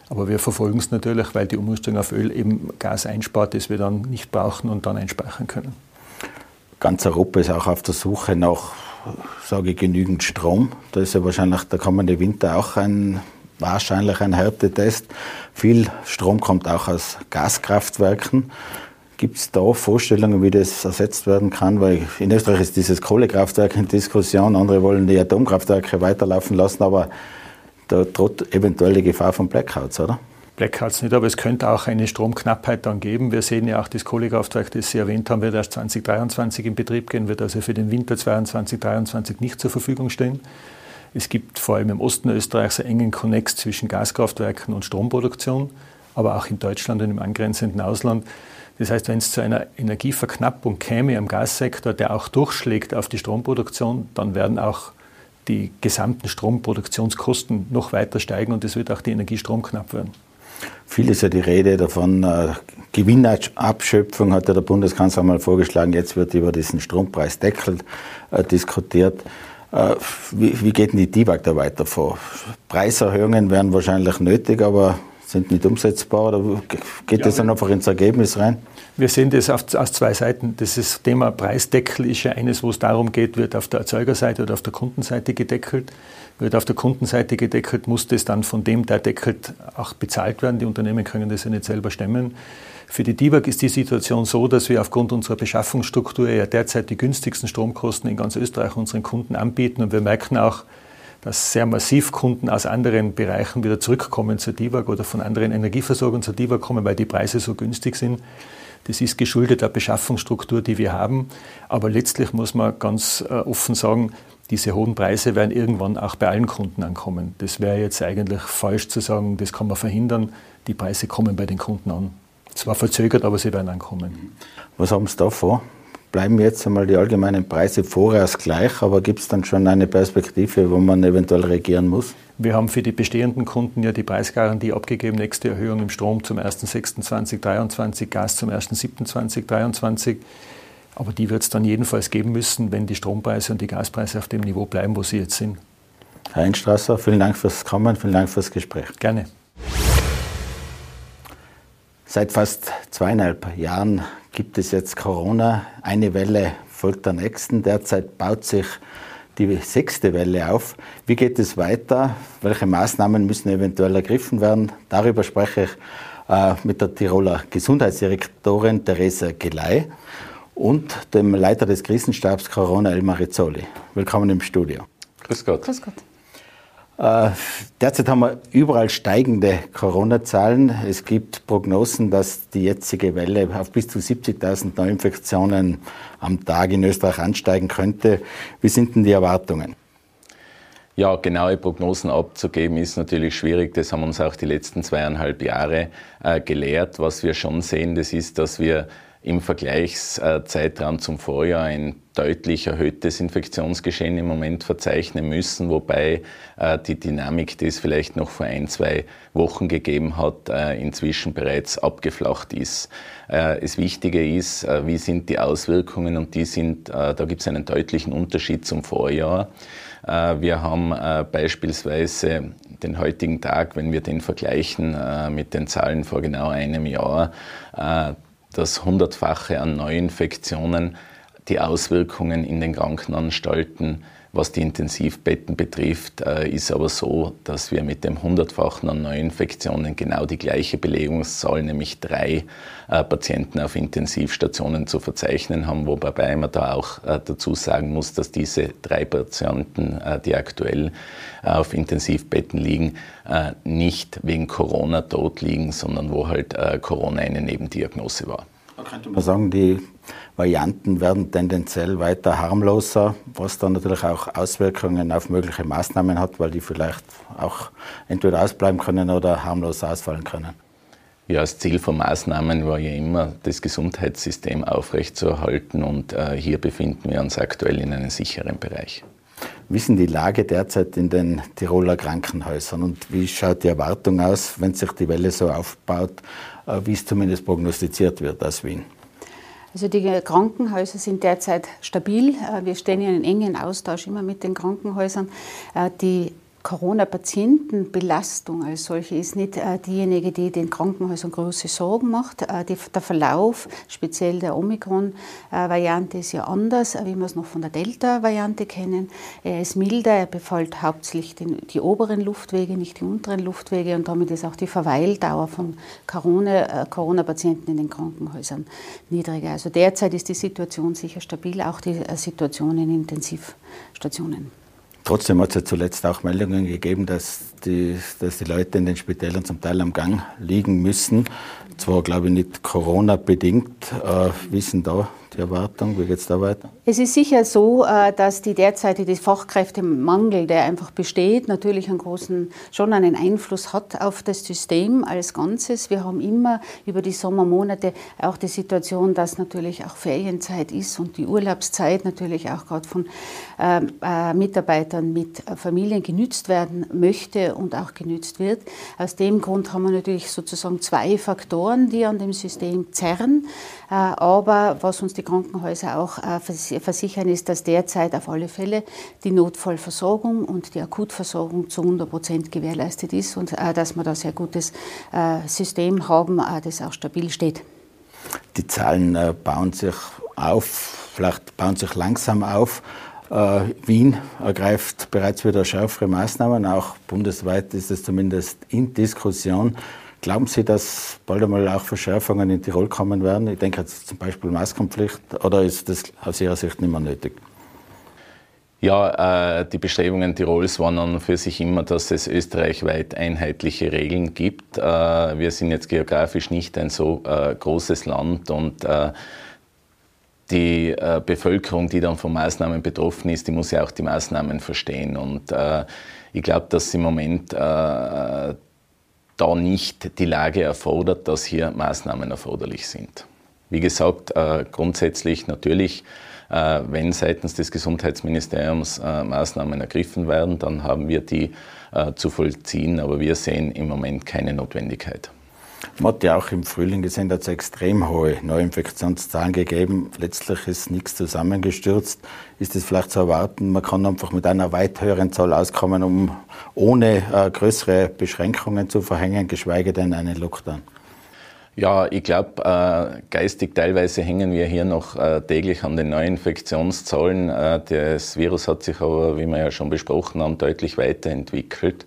Aber wir verfolgen es natürlich, weil die Umrüstung auf Öl eben Gas einspart, das wir dann nicht brauchen und dann einspeichern können. Ganz Europa ist auch auf der Suche nach, sage ich, genügend Strom. Da ist ja wahrscheinlich der kommende Winter auch ein wahrscheinlich ein Härtetest. Viel Strom kommt auch aus Gaskraftwerken. Gibt es da Vorstellungen, wie das ersetzt werden kann? Weil in Österreich ist dieses Kohlekraftwerk in Diskussion, andere wollen die Atomkraftwerke weiterlaufen lassen, aber da droht eventuell die Gefahr von Blackouts, oder? Blackouts nicht, aber es könnte auch eine Stromknappheit dann geben. Wir sehen ja auch das Kohlekraftwerk, das Sie erwähnt haben, wird erst 2023 in Betrieb gehen, wird also für den Winter 2022, 2023 nicht zur Verfügung stehen. Es gibt vor allem im Osten Österreichs einen engen Konnex zwischen Gaskraftwerken und Stromproduktion, aber auch in Deutschland und im angrenzenden Ausland. Das heißt, wenn es zu einer Energieverknappung käme am Gassektor, der auch durchschlägt auf die Stromproduktion, dann werden auch die gesamten Stromproduktionskosten noch weiter steigen und es wird auch die Energie stromknapp werden. Viel ist ja die Rede davon, äh, Gewinnabschöpfung hat ja der Bundeskanzler mal vorgeschlagen, jetzt wird über diesen Strompreisdeckel äh, diskutiert. Äh, wie, wie geht denn die DIBAG da weiter vor? Preiserhöhungen wären wahrscheinlich nötig, aber sind nicht umsetzbar oder geht ja, das dann einfach ins Ergebnis rein? Wir sehen das auf, aus zwei Seiten. Das ist Thema Preisdeckel ist ja eines, wo es darum geht, wird auf der Erzeugerseite oder auf der Kundenseite gedeckelt. Wird auf der Kundenseite gedeckelt, muss das dann von dem, der deckelt, auch bezahlt werden. Die Unternehmen können das ja nicht selber stemmen. Für die DIBAG ist die Situation so, dass wir aufgrund unserer Beschaffungsstruktur ja derzeit die günstigsten Stromkosten in ganz Österreich unseren Kunden anbieten. Und wir merken auch, dass sehr massiv Kunden aus anderen Bereichen wieder zurückkommen zur DIBAG oder von anderen Energieversorgern zur DIBAG kommen, weil die Preise so günstig sind. Das ist geschuldet der Beschaffungsstruktur, die wir haben. Aber letztlich muss man ganz äh, offen sagen, diese hohen Preise werden irgendwann auch bei allen Kunden ankommen. Das wäre jetzt eigentlich falsch zu sagen, das kann man verhindern. Die Preise kommen bei den Kunden an. Zwar verzögert, aber sie werden ankommen. Was haben Sie da vor? Bleiben jetzt einmal die allgemeinen Preise vorerst gleich, aber gibt es dann schon eine Perspektive, wo man eventuell reagieren muss? Wir haben für die bestehenden Kunden ja die Preisgarantie abgegeben, nächste Erhöhung im Strom zum 1.6.2023, Gas zum 1.7.2023. Aber die wird es dann jedenfalls geben müssen, wenn die Strompreise und die Gaspreise auf dem Niveau bleiben, wo sie jetzt sind. Herr Einstrasser, vielen Dank fürs Kommen, vielen Dank fürs Gespräch. Gerne. Seit fast zweieinhalb Jahren gibt es jetzt Corona. Eine Welle folgt der nächsten. Derzeit baut sich die sechste Welle auf. Wie geht es weiter? Welche Maßnahmen müssen eventuell ergriffen werden? Darüber spreche ich äh, mit der Tiroler Gesundheitsdirektorin Theresa Gelei und dem Leiter des Krisenstabs Corona Elmar Rizzoli. Willkommen im Studio. Grüß Gott. Grüß Gott. Äh, derzeit haben wir überall steigende Corona-Zahlen. Es gibt Prognosen, dass die jetzige Welle auf bis zu 70.000 Neuinfektionen am Tag in Österreich ansteigen könnte. Wie sind denn die Erwartungen? Ja, genaue Prognosen abzugeben ist natürlich schwierig. Das haben uns auch die letzten zweieinhalb Jahre äh, gelehrt. Was wir schon sehen, das ist, dass wir im Vergleichszeitraum zum Vorjahr ein deutlich erhöhtes Infektionsgeschehen im Moment verzeichnen müssen, wobei äh, die Dynamik, die es vielleicht noch vor ein, zwei Wochen gegeben hat, äh, inzwischen bereits abgeflacht ist. Äh, das Wichtige ist, wie sind die Auswirkungen und die sind, da gibt es einen deutlichen Unterschied zum Vorjahr. Wir haben beispielsweise den heutigen Tag, wenn wir den vergleichen mit den Zahlen vor genau einem Jahr, das Hundertfache an Neuinfektionen, die Auswirkungen in den Krankenanstalten, was die Intensivbetten betrifft, äh, ist aber so, dass wir mit dem Hundertfachen an Neuinfektionen genau die gleiche Belegungszahl, nämlich drei äh, Patienten auf Intensivstationen zu verzeichnen haben, wobei man da auch äh, dazu sagen muss, dass diese drei Patienten, die aktuell auf Intensivbetten liegen, nicht wegen Corona tot liegen, sondern wo halt Corona eine Nebendiagnose war. Da könnte man sagen, die Varianten werden tendenziell weiter harmloser, was dann natürlich auch Auswirkungen auf mögliche Maßnahmen hat, weil die vielleicht auch entweder ausbleiben können oder harmlos ausfallen können. Ja, das Ziel von Maßnahmen war ja immer, das Gesundheitssystem aufrechtzuerhalten und äh, hier befinden wir uns aktuell in einem sicheren Bereich. Wie ist die Lage derzeit in den Tiroler Krankenhäusern und wie schaut die Erwartung aus, wenn sich die Welle so aufbaut, äh, wie es zumindest prognostiziert wird aus Wien? Also die Krankenhäuser sind derzeit stabil. Äh, wir stehen in engen Austausch immer mit den Krankenhäusern. Äh, die Corona-Patientenbelastung als solche ist nicht äh, diejenige, die den Krankenhäusern große Sorgen macht. Äh, die, der Verlauf, speziell der Omikron-Variante, ist ja anders, wie wir es noch von der Delta-Variante kennen. Er ist milder, er befällt hauptsächlich den, die oberen Luftwege, nicht die unteren Luftwege und damit ist auch die Verweildauer von äh, Corona-Patienten in den Krankenhäusern niedriger. Also derzeit ist die Situation sicher stabil, auch die äh, Situation in Intensivstationen. Trotzdem hat es ja zuletzt auch Meldungen gegeben, dass die, dass die Leute in den Spitälern zum Teil am Gang liegen müssen. Zwar, glaube ich, nicht Corona-bedingt. Äh, wissen da die Erwartung? Wie geht es da weiter? Es ist sicher so, äh, dass die derzeitige Fachkräftemangel, der einfach besteht, natürlich einen großen, schon einen Einfluss hat auf das System als Ganzes. Wir haben immer über die Sommermonate auch die Situation, dass natürlich auch Ferienzeit ist und die Urlaubszeit natürlich auch gerade von äh, äh, Mitarbeitern mit Familien genützt werden möchte und auch genützt wird. Aus dem Grund haben wir natürlich sozusagen zwei Faktoren, die an dem System zerren. Äh, aber was uns die Krankenhäuser auch äh, versichern, ist, dass derzeit auf alle Fälle die Notfallversorgung und die Akutversorgung zu 100 Prozent gewährleistet ist und äh, dass wir da sehr gutes System haben, das auch stabil steht. Die Zahlen bauen sich auf, vielleicht bauen sich langsam auf. Wien ergreift bereits wieder schärfere Maßnahmen, auch bundesweit ist es zumindest in Diskussion. Glauben Sie, dass bald einmal auch Verschärfungen in Tirol kommen werden? Ich denke jetzt zum Beispiel Maskenpflicht oder ist das aus Ihrer Sicht nicht mehr nötig? Ja, äh, die Bestrebungen Tirols waren an für sich immer, dass es österreichweit einheitliche Regeln gibt. Äh, wir sind jetzt geografisch nicht ein so äh, großes Land und die äh, Bevölkerung, die dann von Maßnahmen betroffen ist, die muss ja auch die Maßnahmen verstehen. Und äh, ich glaube, dass im Moment äh, da nicht die Lage erfordert, dass hier Maßnahmen erforderlich sind. Wie gesagt, äh, grundsätzlich natürlich, äh, wenn seitens des Gesundheitsministeriums äh, Maßnahmen ergriffen werden, dann haben wir die zu vollziehen, aber wir sehen im Moment keine Notwendigkeit. Man hat ja auch im Frühling gesehen, dass es extrem hohe Neuinfektionszahlen gegeben. Letztlich ist nichts zusammengestürzt. Ist es vielleicht zu erwarten, man kann einfach mit einer weit höheren Zahl auskommen, um ohne äh, größere Beschränkungen zu verhängen, geschweige denn einen Lockdown? Ja, ich glaube, äh, geistig teilweise hängen wir hier noch äh, täglich an den Neuinfektionszahlen. Äh, das Virus hat sich aber, wie wir ja schon besprochen haben, deutlich weiterentwickelt.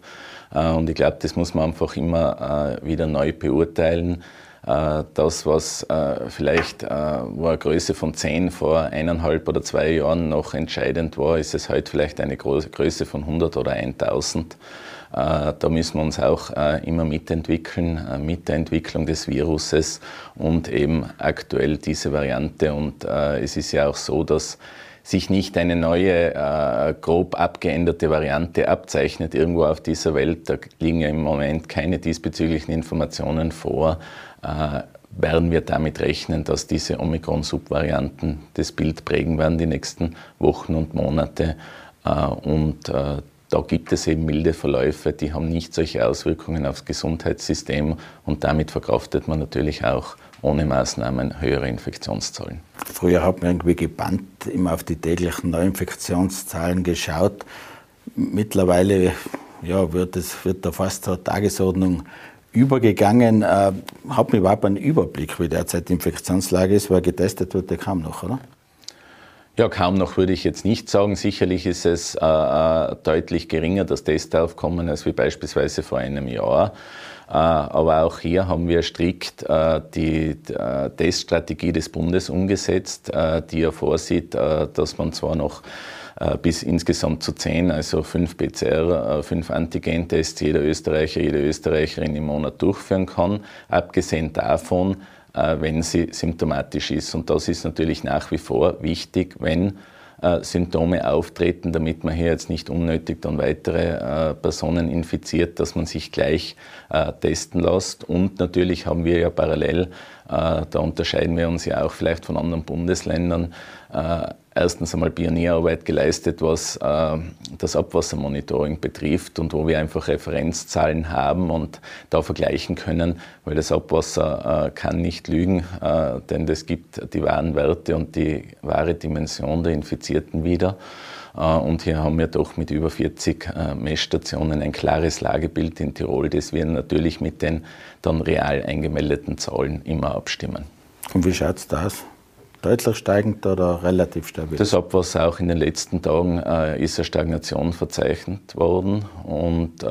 Äh, und ich glaube, das muss man einfach immer äh, wieder neu beurteilen. Äh, das, was vielleicht, wo eine Größe von 10 vor eineinhalb oder zwei Jahren noch entscheidend war, ist es heute vielleicht eine Größe von 100 oder 1000. Da müssen wir uns auch immer mitentwickeln, mit der Entwicklung des Viruses und eben aktuell diese Variante. Und es ist ja auch so, dass sich nicht eine neue, äh, grob abgeänderte Variante abzeichnet irgendwo auf dieser Welt, da liegen ja im Moment keine diesbezüglichen Informationen vor, äh, werden wir damit rechnen, dass diese Omikron-Subvarianten das Bild prägen werden die nächsten Wochen und Monate. Äh, und äh, da gibt es eben milde Verläufe, die haben nicht solche Auswirkungen aufs Gesundheitssystem. Und damit verkraftet man natürlich auch ohne Maßnahmen höhere Infektionszahlen. Früher hat man irgendwie gebannt immer auf die täglichen Neuinfektionszahlen geschaut. Mittlerweile ja, wird, es, wird da fast zur Tagesordnung übergegangen. Äh, hat man überhaupt einen Überblick, wie derzeit die Infektionslage ist, weil getestet wird ja kaum noch, oder? Ja, kaum noch würde ich jetzt nicht sagen. Sicherlich ist es äh, äh deutlich geringer, das Testaufkommen, als wie beispielsweise vor einem Jahr. Äh, aber auch hier haben wir strikt äh, die äh, Teststrategie des Bundes umgesetzt, die ja vorsieht, dass man zwar noch bis insgesamt zu zehn, also fünf PCR, fünf Antigen-Tests jeder Österreicher, jede Österreicherin im Monat durchführen kann. Abgesehen davon, wenn sie symptomatisch ist. Und das ist natürlich nach wie vor wichtig, wenn äh, Symptome auftreten, damit man hier jetzt nicht unnötig dann weitere äh, Personen infiziert, dass man sich gleich äh, testen lässt. Und natürlich haben wir ja parallel, da unterscheiden wir uns ja auch vielleicht von anderen Bundesländern, erstens einmal Pionierarbeit geleistet, was äh, das Abwassermonitoring betrifft und wo wir einfach Referenzzahlen haben und da vergleichen können, weil das Abwasser äh, kann nicht lügen, äh, denn das gibt die wahren Werte und die wahre Dimension der Infizierten wieder. Und hier haben wir doch mit über 40 äh, Messstationen ein klares Lagebild in Tirol, das wir natürlich mit den dann real eingemeldeten Zahlen immer abstimmen. Und wie schaut es aus? Deutlich steigend oder relativ stabil? Das Abwasser auch in den letzten Tagen äh, ist eine Stagnation verzeichnet worden und äh,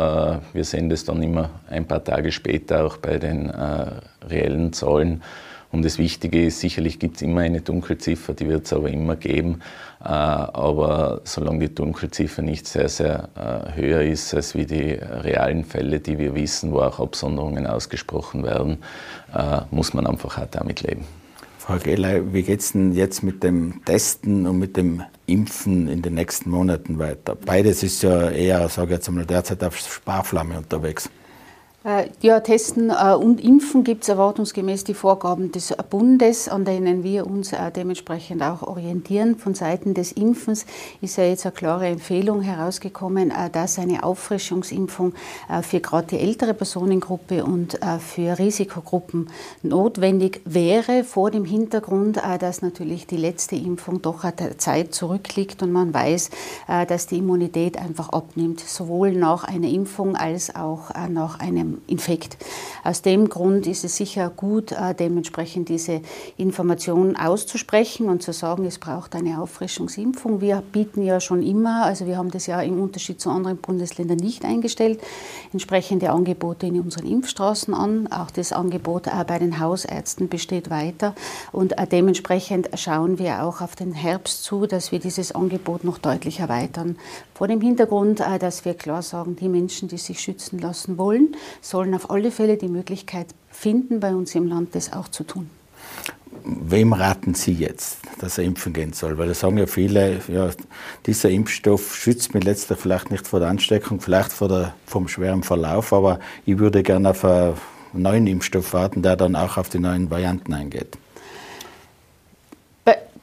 wir sehen das dann immer ein paar Tage später auch bei den äh, reellen Zahlen. Und das Wichtige ist, sicherlich gibt es immer eine Dunkelziffer, die wird es aber immer geben. Äh, aber solange die Dunkelziffer nicht sehr, sehr äh, höher ist als wie die realen Fälle, die wir wissen, wo auch Absonderungen ausgesprochen werden, äh, muss man einfach auch damit leben. Frau Gehley, wie geht es denn jetzt mit dem Testen und mit dem Impfen in den nächsten Monaten weiter? Beides ist ja eher, sage ich jetzt einmal, derzeit auf Sparflamme unterwegs. Äh, ja, Testen äh, und Impfen gibt es erwartungsgemäß die Vorgaben des Bundes, an denen wir uns äh, dementsprechend auch orientieren. Von Seiten des Impfens ist ja jetzt eine klare Empfehlung herausgekommen, dass eine Auffrischungsimpfung für gerade die ältere Personengruppe und für Risikogruppen notwendig wäre, vor dem Hintergrund, dass natürlich die letzte Impfung doch eine Zeit zurückliegt und man weiß, dass die Immunität einfach abnimmt, sowohl nach einer Impfung als auch nach einem Infekt. Aus dem Grund ist es sicher gut, äh, dementsprechend diese Informationen auszusprechen und zu sagen, es braucht eine Auffrischungsimpfung. Wir bieten ja schon immer, also wir haben das ja im Unterschied zu anderen Bundesländern nicht eingestellt, entsprechende Angebote in unseren Impfstraßen an. Auch das Angebot äh, bei den Hausärzten besteht weiter und äh, dementsprechend schauen wir auch auf den Herbst zu, dass wir dieses Angebot noch deutlich erweitern. Vor dem Hintergrund, dass wir klar sagen, die Menschen, die sich schützen lassen wollen, sollen auf alle Fälle die Möglichkeit finden, bei uns im Land das auch zu tun. Wem raten Sie jetzt, dass er impfen gehen soll? Weil da sagen ja viele, ja, dieser Impfstoff schützt mich letztlich vielleicht nicht vor der Ansteckung, vielleicht vor der, vom schweren Verlauf, aber ich würde gerne auf einen neuen Impfstoff warten, der dann auch auf die neuen Varianten eingeht.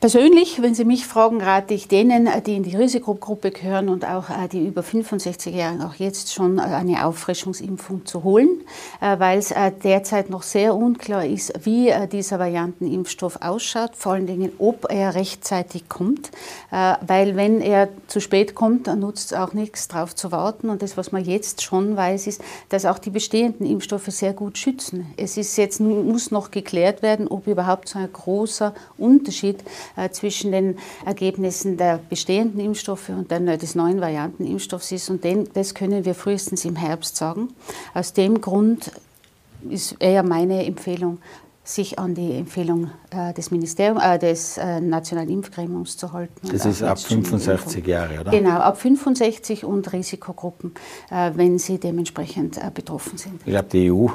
Persönlich, wenn Sie mich fragen, rate ich denen, äh, die in die Risikogruppe gehören und auch äh, die über 65 Jahre auch jetzt schon äh, eine Auffrischungsimpfung zu holen, weil es derzeit noch sehr unklar ist, wie dieser Variantenimpfstoff ausschaut, vor allen Dingen, ob er rechtzeitig kommt, weil wenn er zu spät kommt, dann nutzt es auch nichts darauf zu warten und das, was man jetzt schon weiß, ist, dass auch die bestehenden Impfstoffe sehr gut schützen. Es ist jetzt, muss noch geklärt werden, ob überhaupt so ein großer Unterschied zwischen den Ergebnissen der bestehenden Impfstoffe und dann des neuen Variantenimpfstoffs ist. Und den, das können wir frühestens im Herbst sagen. Aus dem Grund ist eher meine Empfehlung, sich an die Empfehlung äh, des, Ministeriums, äh, des äh, Nationalen Impfgremiums zu halten. Das ist ab 65 Jahre, oder? Genau, ab 65 und Risikogruppen, äh, wenn sie dementsprechend äh, betroffen sind. Ich glaube, die EU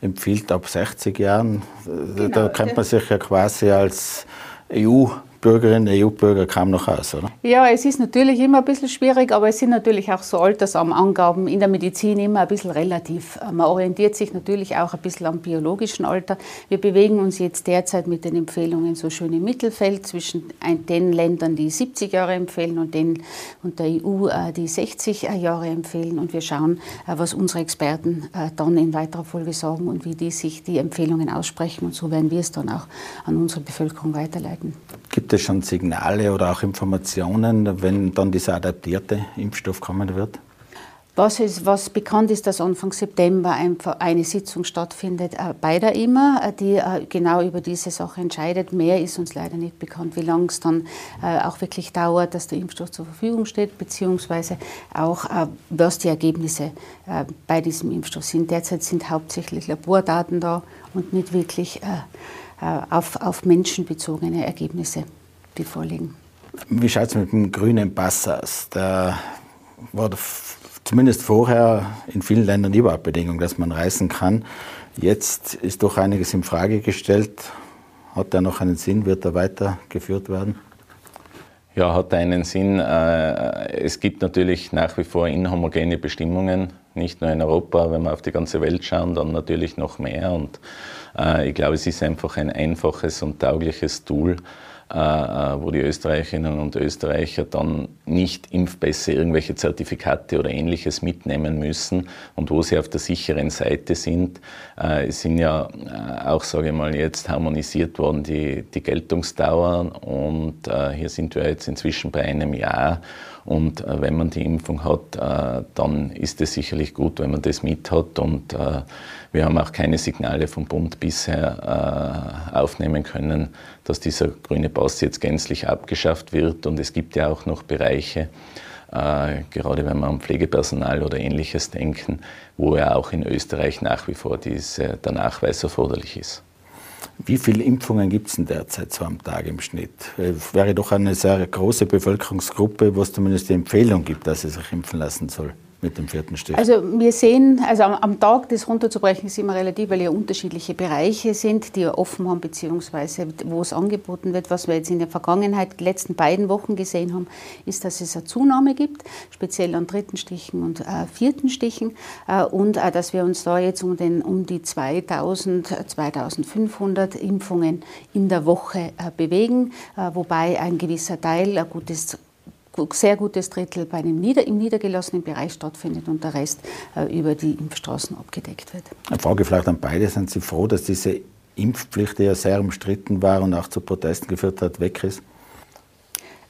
empfiehlt ab 60 Jahren. Genau, da kennt man sich ja quasi als EU Bürgerinnen, EU-Bürger kaum noch aus, oder? Ja, es ist natürlich immer ein bisschen schwierig, aber es sind natürlich auch so Altersangaben in der Medizin immer ein bisschen relativ. Man orientiert sich natürlich auch ein bisschen am biologischen Alter. Wir bewegen uns jetzt derzeit mit den Empfehlungen so schön im Mittelfeld zwischen den Ländern, die 70 Jahre empfehlen und, den, und der EU, äh, die 60 Jahre empfehlen. Und wir schauen, äh, was unsere Experten äh, dann in weiterer Folge sagen und wie die sich die Empfehlungen aussprechen. Und so werden wir es dann auch an unsere Bevölkerung weiterleiten. Gibt es schon Signale oder auch Informationen, wenn dann dieser adaptierte Impfstoff kommen wird? Was, ist, was bekannt ist, dass Anfang September eine Sitzung stattfindet äh, bei der IMA, äh, die äh, genau über diese Sache entscheidet. Mehr ist uns leider nicht bekannt, wie lange es dann auch wirklich dauert, dass der Impfstoff zur Verfügung steht, beziehungsweise auch, was die Ergebnisse bei diesem Impfstoff sind. Derzeit sind hauptsächlich Labordaten da und nicht wirklich auf, auf menschenbezogene Ergebnisse die vorliegen. Wie schaut es mit dem grünen Pass aus? Da war zumindest vorher in vielen Ländern überhaupt Bedingung, dass man reisen kann. Jetzt ist doch einiges in Frage gestellt. Hat er noch einen Sinn? Wird er weitergeführt werden? Ja, hat einen Sinn. Äh, es gibt natürlich nach wie vor inhomogene Bestimmungen, nicht nur in Europa, wenn wir auf die ganze Welt schauen, dann natürlich noch mehr. Und äh, ich glaube, es ist einfach ein einfaches und taugliches Tool, äh, äh, wo die Österreicherinnen und Österreicher dann nicht Impfpässe, irgendwelche Zertifikate oder ähnliches mitnehmen müssen und wo sie auf der sicheren Seite sind. Äh, es sind ja auch, sage ich mal, jetzt harmonisiert worden die, die Geltungsdauer und hier sind wir jetzt inzwischen bei einem Jahr. Und äh, wenn man die Impfung hat, äh, dann ist es sicherlich gut, wenn man das mit hat. Und äh, wir haben auch keine Signale vom Bund bisher aufnehmen können, dass dieser grüne Pass jetzt gänzlich abgeschafft wird. Und es gibt ja auch noch Bereiche, gerade wenn wir an Pflegepersonal oder ähnliches denken, wo ja auch in Österreich nach wie vor diese, der Nachweis erforderlich ist. Wie viele Impfungen gibt es denn derzeit so am Tag im Schnitt? Es wäre doch eine sehr große Bevölkerungsgruppe, wo es zumindest die Empfehlung gibt, dass sie sich impfen lassen soll mit dem vierten Stich? Also wir sehen, also am, am Tag das runterzubrechen ist immer relativ, weil ja unterschiedliche Bereiche sind, die ja offen haben, beziehungsweise wo es angeboten wird. Was wir jetzt in der Vergangenheit, die letzten beiden Wochen gesehen haben, ist, dass es eine Zunahme gibt, speziell an dritten Stichen und äh, vierten Stichen äh, und äh, dass wir uns da jetzt um, den, um die 2000, 2500 Impfungen in der Woche äh, bewegen, äh, wobei ein gewisser Teil, ein gutes sehr gutes Drittel bei einem Nieder im niedergelassenen Bereich stattfindet und der Rest äh, über die Impfstraßen abgedeckt wird. Eine Frage vielleicht an beide. Sind Sie froh, dass diese Impfpflicht, die ja sehr umstritten war und auch zu Protesten geführt hat, weg ist?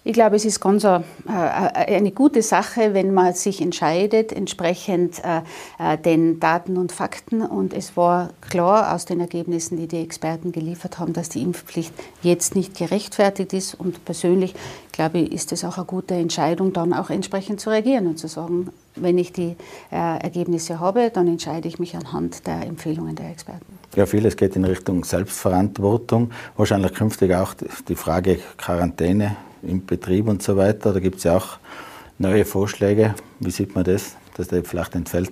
Ich glaube, es ist ganz eine, äh, eine gute Sache, wenn man sich entscheidet, entsprechend äh, äh, den Daten und Fakten. Und es war klar aus den Ergebnissen, die die Experten geliefert haben, dass die Impfpflicht jetzt nicht gerechtfertigt ist. Und persönlich, glaube ich, ist es auch eine gute Entscheidung, dann auch entsprechend zu reagieren und zu sagen, wenn ich die Ergebnisse habe, dann entscheide ich mich anhand der Empfehlungen der Experten. Ja, vieles geht in Richtung Selbstverantwortung. Wahrscheinlich künftig auch die Frage Quarantäne im Betrieb und so weiter. Da gibt es ja auch neue Vorschläge. Wie sieht man das, dass der vielleicht entfällt?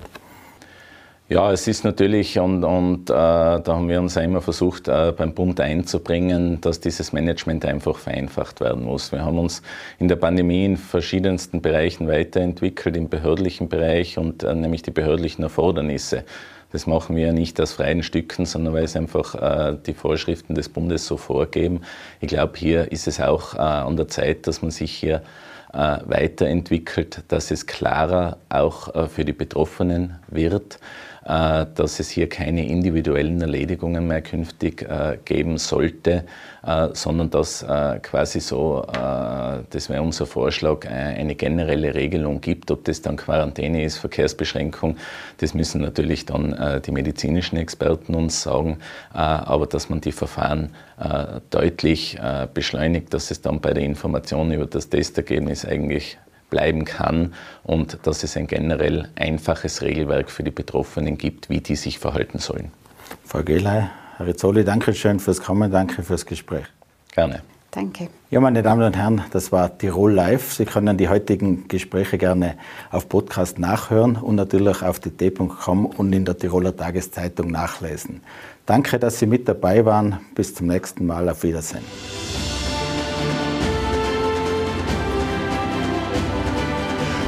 Ja, es ist natürlich, und, und äh, da haben wir uns immer versucht, äh, beim Bund einzubringen, dass dieses Management einfach vereinfacht werden muss. Wir haben uns in der Pandemie in verschiedensten Bereichen weiterentwickelt, im behördlichen Bereich und äh, nämlich die behördlichen Erfordernisse. Das machen wir nicht aus freien Stücken, sondern weil es einfach äh, die Vorschriften des Bundes so vorgeben. Ich glaube, hier ist es auch äh, an der Zeit, dass man sich hier äh, weiterentwickelt, dass es klarer auch äh, für die Betroffenen wird. Äh, dass es hier keine individuellen Erledigungen mehr künftig äh, geben sollte, äh, sondern dass quasi so, das wäre unser Vorschlag, eine generelle Regelung gibt, ob das dann Quarantäne ist, Verkehrsbeschränkung, das müssen natürlich dann die medizinischen Experten uns sagen, aber dass man die Verfahren deutlich beschleunigt, dass es dann bei der Information über das Testergebnis eigentlich bleiben kann und dass es ein generell einfaches Regelwerk für die Betroffenen gibt, wie die sich verhalten sollen. Frau Gehley, Herr Rizzoli, danke schön fürs Kommen, danke fürs Gespräch. Gerne. Danke. Ja, meine Damen und Herren, das war Tirol Live. Sie können die heutigen Gespräche gerne auf Podcast nachhören und natürlich auf dt.com und in der Tiroler Tageszeitung nachlesen. Danke, dass Sie mit dabei waren. Bis zum nächsten Mal. Auf Wiedersehen.